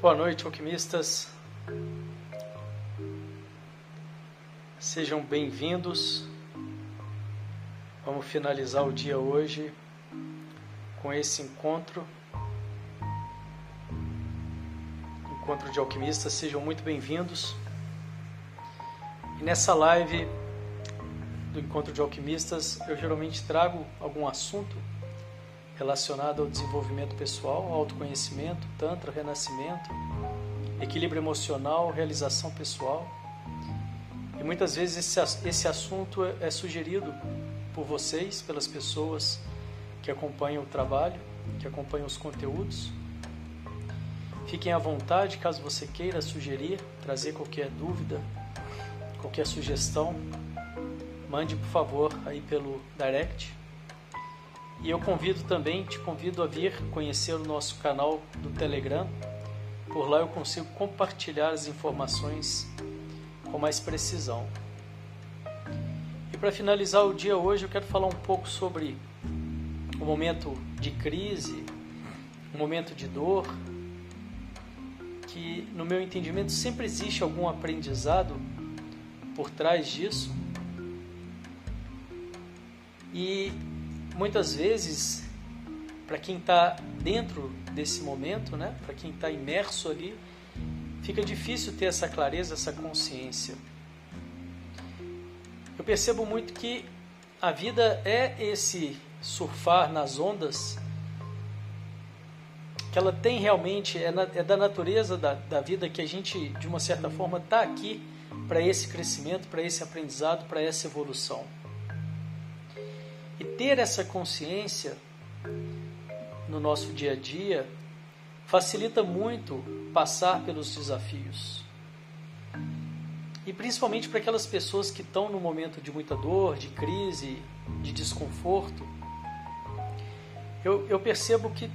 Boa noite, alquimistas. Sejam bem-vindos. Vamos finalizar o dia hoje com esse encontro. Encontro de alquimistas, sejam muito bem-vindos. E nessa live do encontro de alquimistas, eu geralmente trago algum assunto relacionado ao desenvolvimento pessoal, autoconhecimento, tantra, renascimento, equilíbrio emocional, realização pessoal. E muitas vezes esse, esse assunto é, é sugerido por vocês, pelas pessoas que acompanham o trabalho, que acompanham os conteúdos. Fiquem à vontade caso você queira sugerir, trazer qualquer dúvida, qualquer sugestão, mande por favor aí pelo direct e eu convido também, te convido a vir conhecer o nosso canal do Telegram. Por lá eu consigo compartilhar as informações com mais precisão. E para finalizar o dia hoje, eu quero falar um pouco sobre o momento de crise, o momento de dor, que no meu entendimento sempre existe algum aprendizado por trás disso. E muitas vezes, para quem está dentro desse momento, né, para quem está imerso ali, fica difícil ter essa clareza, essa consciência. Eu percebo muito que a vida é esse surfar nas ondas, que ela tem realmente, é, na, é da natureza da, da vida que a gente, de uma certa forma, está aqui para esse crescimento, para esse aprendizado, para essa evolução. Ter essa consciência no nosso dia a dia facilita muito passar pelos desafios. E principalmente para aquelas pessoas que estão no momento de muita dor, de crise, de desconforto, eu, eu percebo que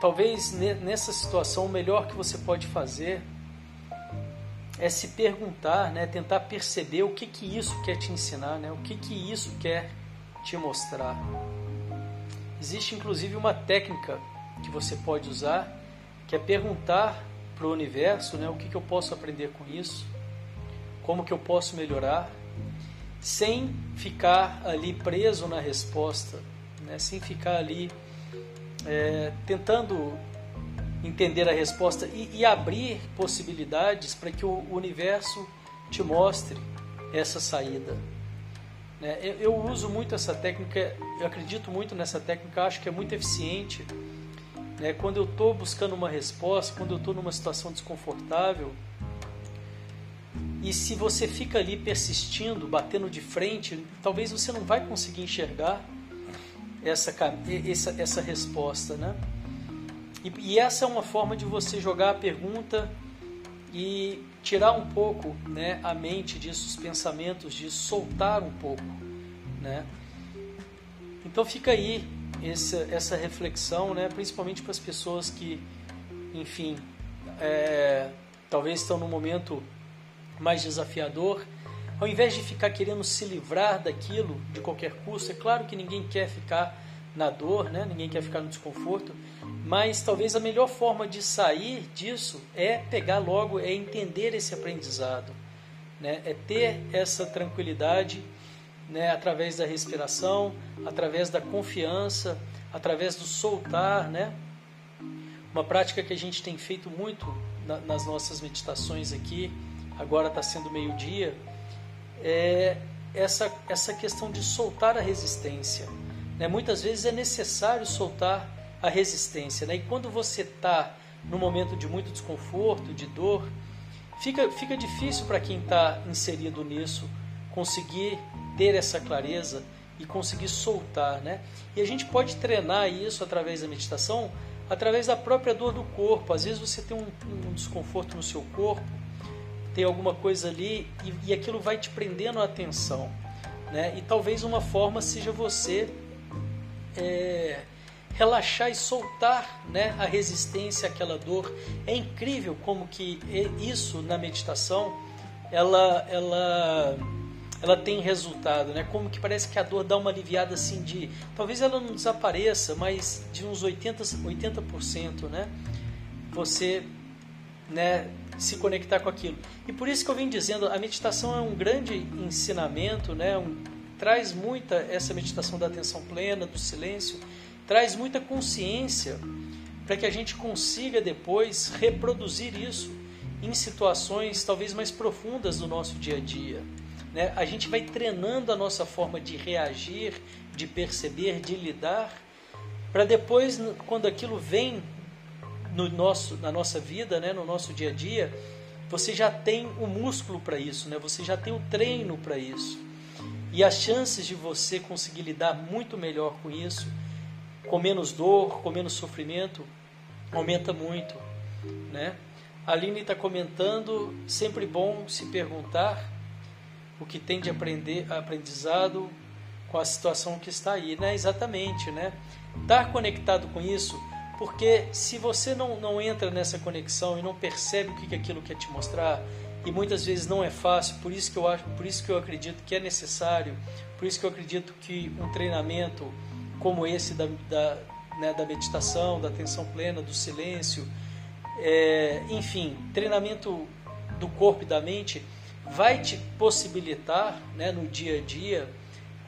talvez nessa situação o melhor que você pode fazer é se perguntar, né, tentar perceber o que, que isso quer te ensinar, né, o que, que isso quer te mostrar. Existe inclusive uma técnica que você pode usar, que é perguntar para o universo né, o que, que eu posso aprender com isso, como que eu posso melhorar, sem ficar ali preso na resposta, né, sem ficar ali é, tentando entender a resposta e, e abrir possibilidades para que o universo te mostre essa saída. Né? Eu, eu, uso muito essa técnica, eu acredito muito nessa técnica, acho que é muito eficiente. Né? Quando eu estou buscando uma resposta, quando eu estou numa situação desconfortável, e se você fica ali persistindo, batendo de frente, talvez você não vai conseguir enxergar essa, essa, essa resposta, né? E, e essa é uma forma de você jogar a pergunta e tirar um pouco né, a mente disso, os pensamentos disso, soltar um pouco. Né? Então fica aí essa, essa reflexão, né, principalmente para as pessoas que, enfim, é, talvez estão num momento mais desafiador. Ao invés de ficar querendo se livrar daquilo de qualquer custo, é claro que ninguém quer ficar na dor, né? ninguém quer ficar no desconforto, mas talvez a melhor forma de sair disso é pegar logo, é entender esse aprendizado, né? é ter essa tranquilidade né? através da respiração, através da confiança, através do soltar. Né? Uma prática que a gente tem feito muito na, nas nossas meditações aqui, agora está sendo meio-dia, é essa, essa questão de soltar a resistência. Né? Muitas vezes é necessário soltar a resistência. Né? E quando você está no momento de muito desconforto, de dor, fica, fica difícil para quem está inserido nisso conseguir ter essa clareza e conseguir soltar. Né? E a gente pode treinar isso através da meditação, através da própria dor do corpo. Às vezes você tem um, um desconforto no seu corpo, tem alguma coisa ali e, e aquilo vai te prendendo a atenção. Né? E talvez uma forma seja você é, relaxar e soltar né, a resistência àquela dor. É incrível como que isso na meditação ela, ela, ela tem resultado, né? Como que parece que a dor dá uma aliviada assim de, talvez ela não desapareça, mas de uns 80, 80%, né? Você né, se conectar com aquilo. E por isso que eu venho dizendo, a meditação é um grande ensinamento, né, um, traz muita essa meditação da atenção plena, do silêncio, traz muita consciência para que a gente consiga depois reproduzir isso em situações talvez mais profundas do nosso dia a dia. Né? A gente vai treinando a nossa forma de reagir, de perceber, de lidar, para depois, quando aquilo vem no nosso, na nossa vida, né, no nosso dia a dia, você já tem o músculo para isso, né? você já tem o treino para isso. E as chances de você conseguir lidar muito melhor com isso, com menos dor, com menos sofrimento, aumenta muito. Né? A Aline está comentando, sempre bom se perguntar o que tem de aprender, aprendizado com a situação que está aí. Né? Exatamente, né? Estar conectado com isso porque se você não, não entra nessa conexão e não percebe o que, que aquilo quer te mostrar, e muitas vezes não é fácil, por isso que eu acho, por isso que eu acredito que é necessário, por isso que eu acredito que um treinamento como esse da, da, né, da meditação, da atenção plena, do silêncio, é, enfim, treinamento do corpo e da mente vai te possibilitar né, no dia a dia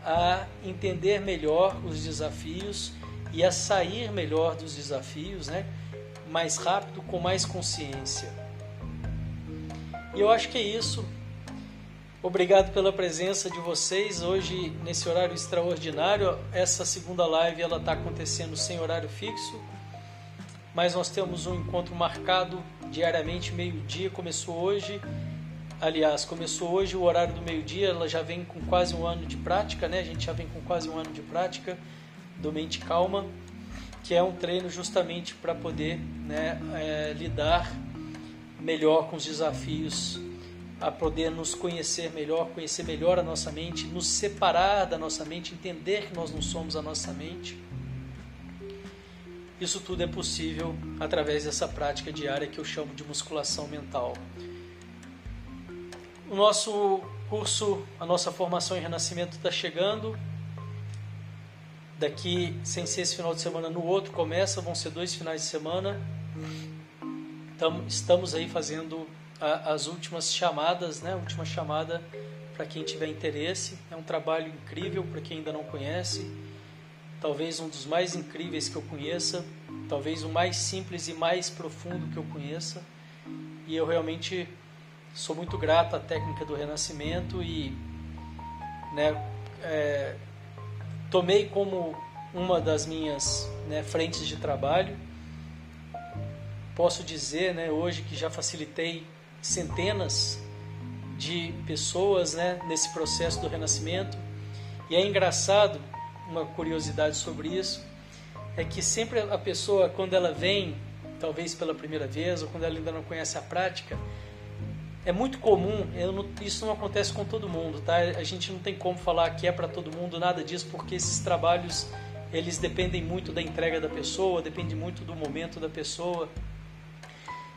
a entender melhor os desafios e a sair melhor dos desafios, né? mais rápido, com mais consciência. E eu acho que é isso. Obrigado pela presença de vocês hoje nesse horário extraordinário. Essa segunda live ela está acontecendo sem horário fixo, mas nós temos um encontro marcado diariamente meio-dia. Começou hoje, aliás, começou hoje o horário do meio-dia. Ela já vem com quase um ano de prática, né? A gente já vem com quase um ano de prática do Mente Calma, que é um treino justamente para poder né, é, lidar melhor com os desafios, a poder nos conhecer melhor, conhecer melhor a nossa mente, nos separar da nossa mente, entender que nós não somos a nossa mente. Isso tudo é possível através dessa prática diária que eu chamo de musculação mental. O nosso curso, a nossa formação em renascimento está chegando. Daqui, sem ser esse final de semana, no outro começa, vão ser dois finais de semana. estamos aí fazendo a, as últimas chamadas, né? A última chamada para quem tiver interesse. É um trabalho incrível para quem ainda não conhece. Talvez um dos mais incríveis que eu conheça. Talvez o mais simples e mais profundo que eu conheça. E eu realmente sou muito grato à técnica do renascimento e né, é, tomei como uma das minhas né, frentes de trabalho. Posso dizer né, hoje que já facilitei centenas de pessoas né, nesse processo do renascimento. E é engraçado, uma curiosidade sobre isso, é que sempre a pessoa, quando ela vem, talvez pela primeira vez, ou quando ela ainda não conhece a prática, é muito comum, não, isso não acontece com todo mundo, tá? A gente não tem como falar que é para todo mundo nada disso, porque esses trabalhos eles dependem muito da entrega da pessoa, depende muito do momento da pessoa.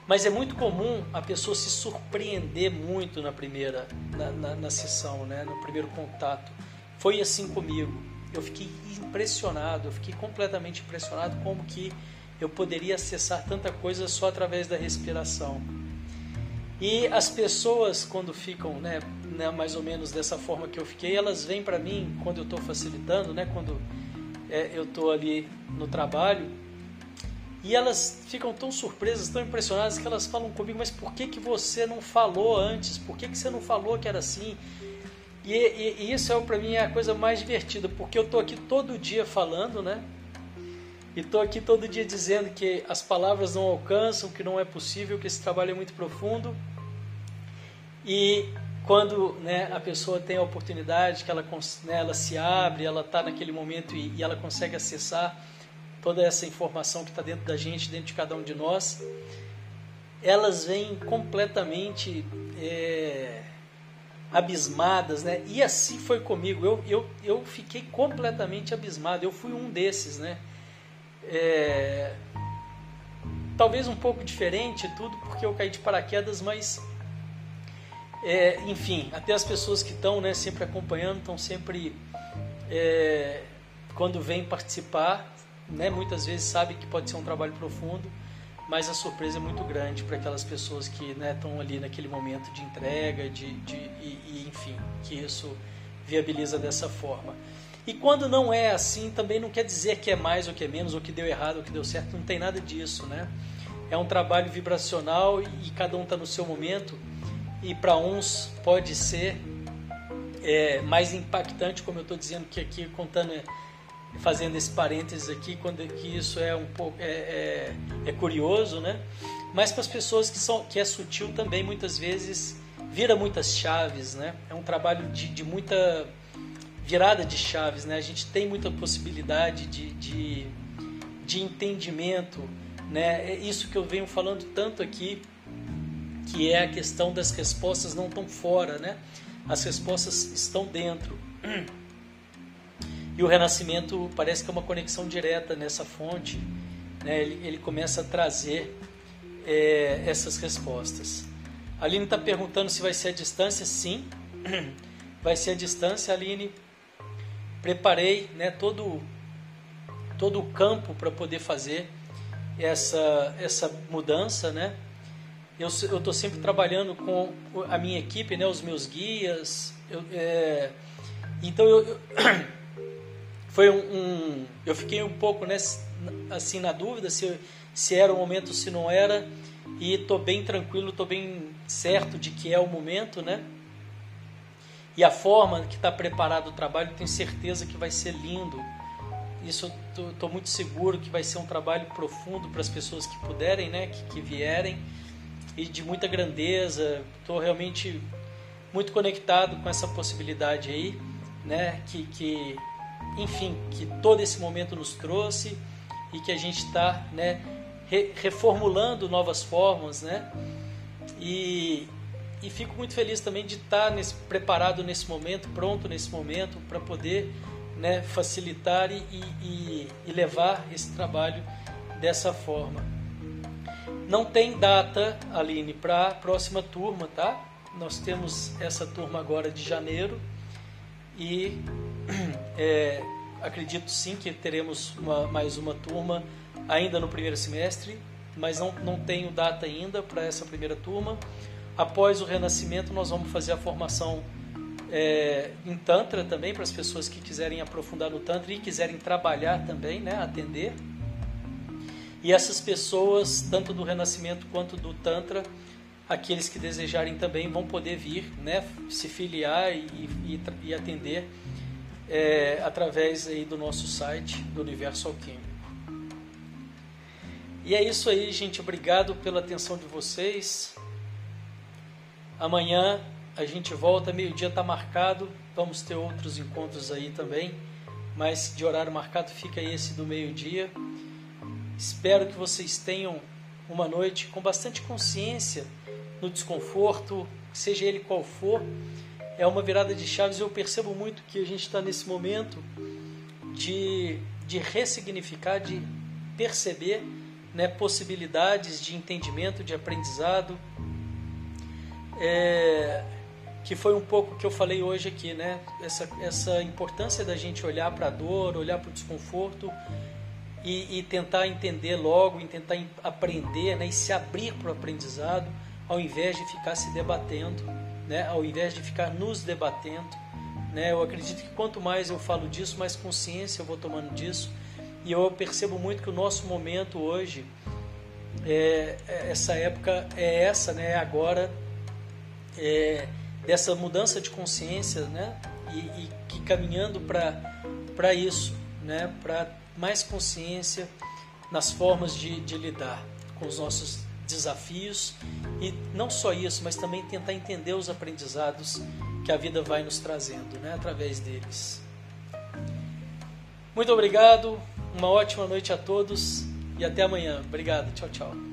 Mas é muito comum a pessoa se surpreender muito na primeira, na, na, na sessão, né? no primeiro contato. Foi assim comigo. Eu fiquei impressionado, eu fiquei completamente impressionado como que eu poderia acessar tanta coisa só através da respiração. E as pessoas, quando ficam, né, né, mais ou menos dessa forma que eu fiquei, elas vêm para mim quando eu estou facilitando, né, quando é, eu estou ali no trabalho, e elas ficam tão surpresas, tão impressionadas que elas falam comigo: mas por que, que você não falou antes? Por que, que você não falou que era assim? E, e, e isso é para mim é a coisa mais divertida, porque eu estou aqui todo dia falando, né? E estou aqui todo dia dizendo que as palavras não alcançam, que não é possível, que esse trabalho é muito profundo. E quando né, a pessoa tem a oportunidade, que ela, né, ela se abre, ela está naquele momento e, e, ela consegue acessar toda essa informação que está dentro da gente, dentro de cada um de nós, elas vêm completamente é, abismadas, né? E assim foi comigo. Eu, eu, eu fiquei completamente abismado. Eu fui um desses, né? É, talvez um pouco diferente tudo, porque eu caí de paraquedas, mas é, enfim, até as pessoas que estão né, sempre acompanhando, estão sempre é, quando vêm participar, né, muitas vezes sabem que pode ser um trabalho profundo, mas a surpresa é muito grande para aquelas pessoas que estão né, ali naquele momento de entrega, de, de e, e, enfim, que isso viabiliza dessa forma. E quando não é assim, também não quer dizer que é mais ou que é menos, ou que deu errado ou que deu certo, não tem nada disso, né? É um trabalho vibracional e cada um está no seu momento, e para uns pode ser é, mais impactante, como eu estou dizendo que aqui contando fazendo esse parênteses aqui, quando que isso é um pouco é, é, é curioso, né? Mas para as pessoas que são que é sutil também muitas vezes vira muitas chaves, né? É um trabalho de, de muita virada de chaves, né? A gente tem muita possibilidade de, de, de entendimento, né? É isso que eu venho falando tanto aqui, que é a questão das respostas não estão fora, né? As respostas estão dentro. E o renascimento parece que é uma conexão direta nessa fonte. Né? Ele, ele começa a trazer é, essas respostas. A Aline está perguntando se vai ser a distância. Sim, vai ser a distância. Aline, preparei né, todo, todo o campo para poder fazer essa, essa mudança. Né? Eu estou sempre trabalhando com a minha equipe, né, os meus guias. Eu, é, então eu, eu foi um, um, eu fiquei um pouco né, assim na dúvida se, se era o momento se não era. E tô bem tranquilo tô bem certo de que é o momento né? E a forma que está preparado o trabalho tenho certeza que vai ser lindo. Isso estou muito seguro que vai ser um trabalho profundo para as pessoas que puderem né? Que, que vierem. E de muita grandeza. Estou realmente muito conectado com essa possibilidade aí né? Que, que enfim, que todo esse momento nos trouxe e que a gente está né, re reformulando novas formas, né? E, e fico muito feliz também de estar nesse, preparado nesse momento, pronto nesse momento, para poder né, facilitar e, e, e levar esse trabalho dessa forma. Não tem data, Aline, para a próxima turma, tá? Nós temos essa turma agora de janeiro e é, acredito sim que teremos uma, mais uma turma ainda no primeiro semestre, mas não, não tenho data ainda para essa primeira turma. Após o renascimento, nós vamos fazer a formação é, em Tantra também, para as pessoas que quiserem aprofundar no Tantra e quiserem trabalhar também, né, atender. E essas pessoas, tanto do renascimento quanto do Tantra, aqueles que desejarem também vão poder vir, né, se filiar e, e, e atender é, através aí do nosso site do Universo Alquímico. E é isso aí, gente. Obrigado pela atenção de vocês. Amanhã a gente volta, meio-dia está marcado. Vamos ter outros encontros aí também, mas de horário marcado fica esse do meio-dia. Espero que vocês tenham uma noite com bastante consciência no desconforto, seja ele qual for é uma virada de chaves eu percebo muito que a gente está nesse momento de, de ressignificar, de perceber né, possibilidades de entendimento, de aprendizado, é, que foi um pouco que eu falei hoje aqui, né? Essa, essa importância da gente olhar para a dor, olhar para o desconforto e, e, tentar entender logo, e tentar aprender né, e se abrir para o aprendizado, ao invés de ficar se debatendo né, ao invés de ficar nos debatendo. Né, eu acredito que quanto mais eu falo disso, mais consciência eu vou tomando disso. E eu percebo muito que o nosso momento hoje, é, é essa época é essa, né, agora, é, dessa mudança de consciência, né, e, e que caminhando para isso, né, para mais consciência nas formas de, de lidar com os nossos desafios e não só isso, mas também tentar entender os aprendizados que a vida vai nos trazendo, né, através deles. Muito obrigado, uma ótima noite a todos e até amanhã. Obrigado, tchau, tchau.